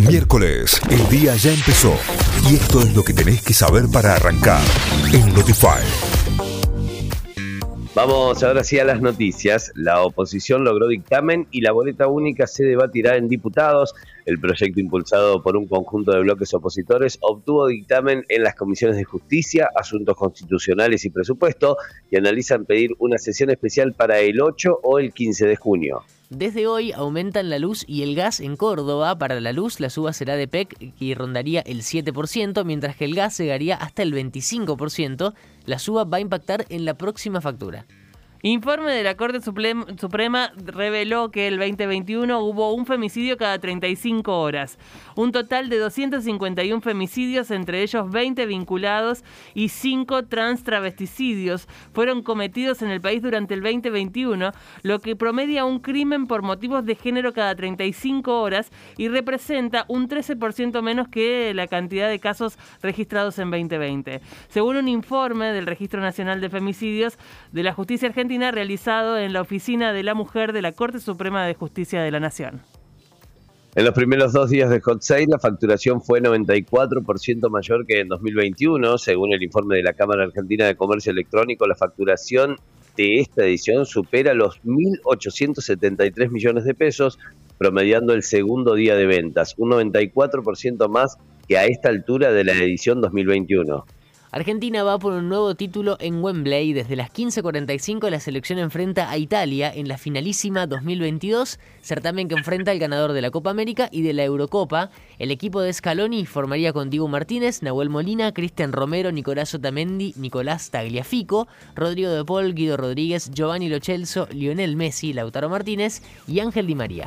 Miércoles, el día ya empezó y esto es lo que tenés que saber para arrancar en Notify. Vamos ahora sí a las noticias. La oposición logró dictamen y la boleta única se debatirá en diputados. El proyecto impulsado por un conjunto de bloques opositores obtuvo dictamen en las comisiones de justicia, asuntos constitucionales y presupuesto y analizan pedir una sesión especial para el 8 o el 15 de junio. Desde hoy aumentan la luz y el gas en Córdoba. Para la luz la suba será de PEC y rondaría el 7%, mientras que el gas llegaría hasta el 25%. La suba va a impactar en la próxima factura. Informe de la Corte Suprema reveló que el 2021 hubo un femicidio cada 35 horas. Un total de 251 femicidios, entre ellos 20 vinculados y 5 trans travesticidios, fueron cometidos en el país durante el 2021, lo que promedia un crimen por motivos de género cada 35 horas y representa un 13% menos que la cantidad de casos registrados en 2020. Según un informe del Registro Nacional de Femicidios de la Justicia Argentina, realizado en la Oficina de la Mujer de la Corte Suprema de Justicia de la Nación. En los primeros dos días de Hot Sale, la facturación fue 94% mayor que en 2021. Según el informe de la Cámara Argentina de Comercio Electrónico, la facturación de esta edición supera los 1.873 millones de pesos, promediando el segundo día de ventas, un 94% más que a esta altura de la edición 2021. Argentina va por un nuevo título en Wembley. Desde las 15.45 la selección enfrenta a Italia en la finalísima 2022, certamen que enfrenta al ganador de la Copa América y de la Eurocopa. El equipo de Scaloni formaría con Diego Martínez, Nahuel Molina, Cristian Romero, Nicolás Otamendi, Nicolás Tagliafico, Rodrigo de Paul, Guido Rodríguez, Giovanni Lochelso, Lionel Messi, Lautaro Martínez y Ángel Di María.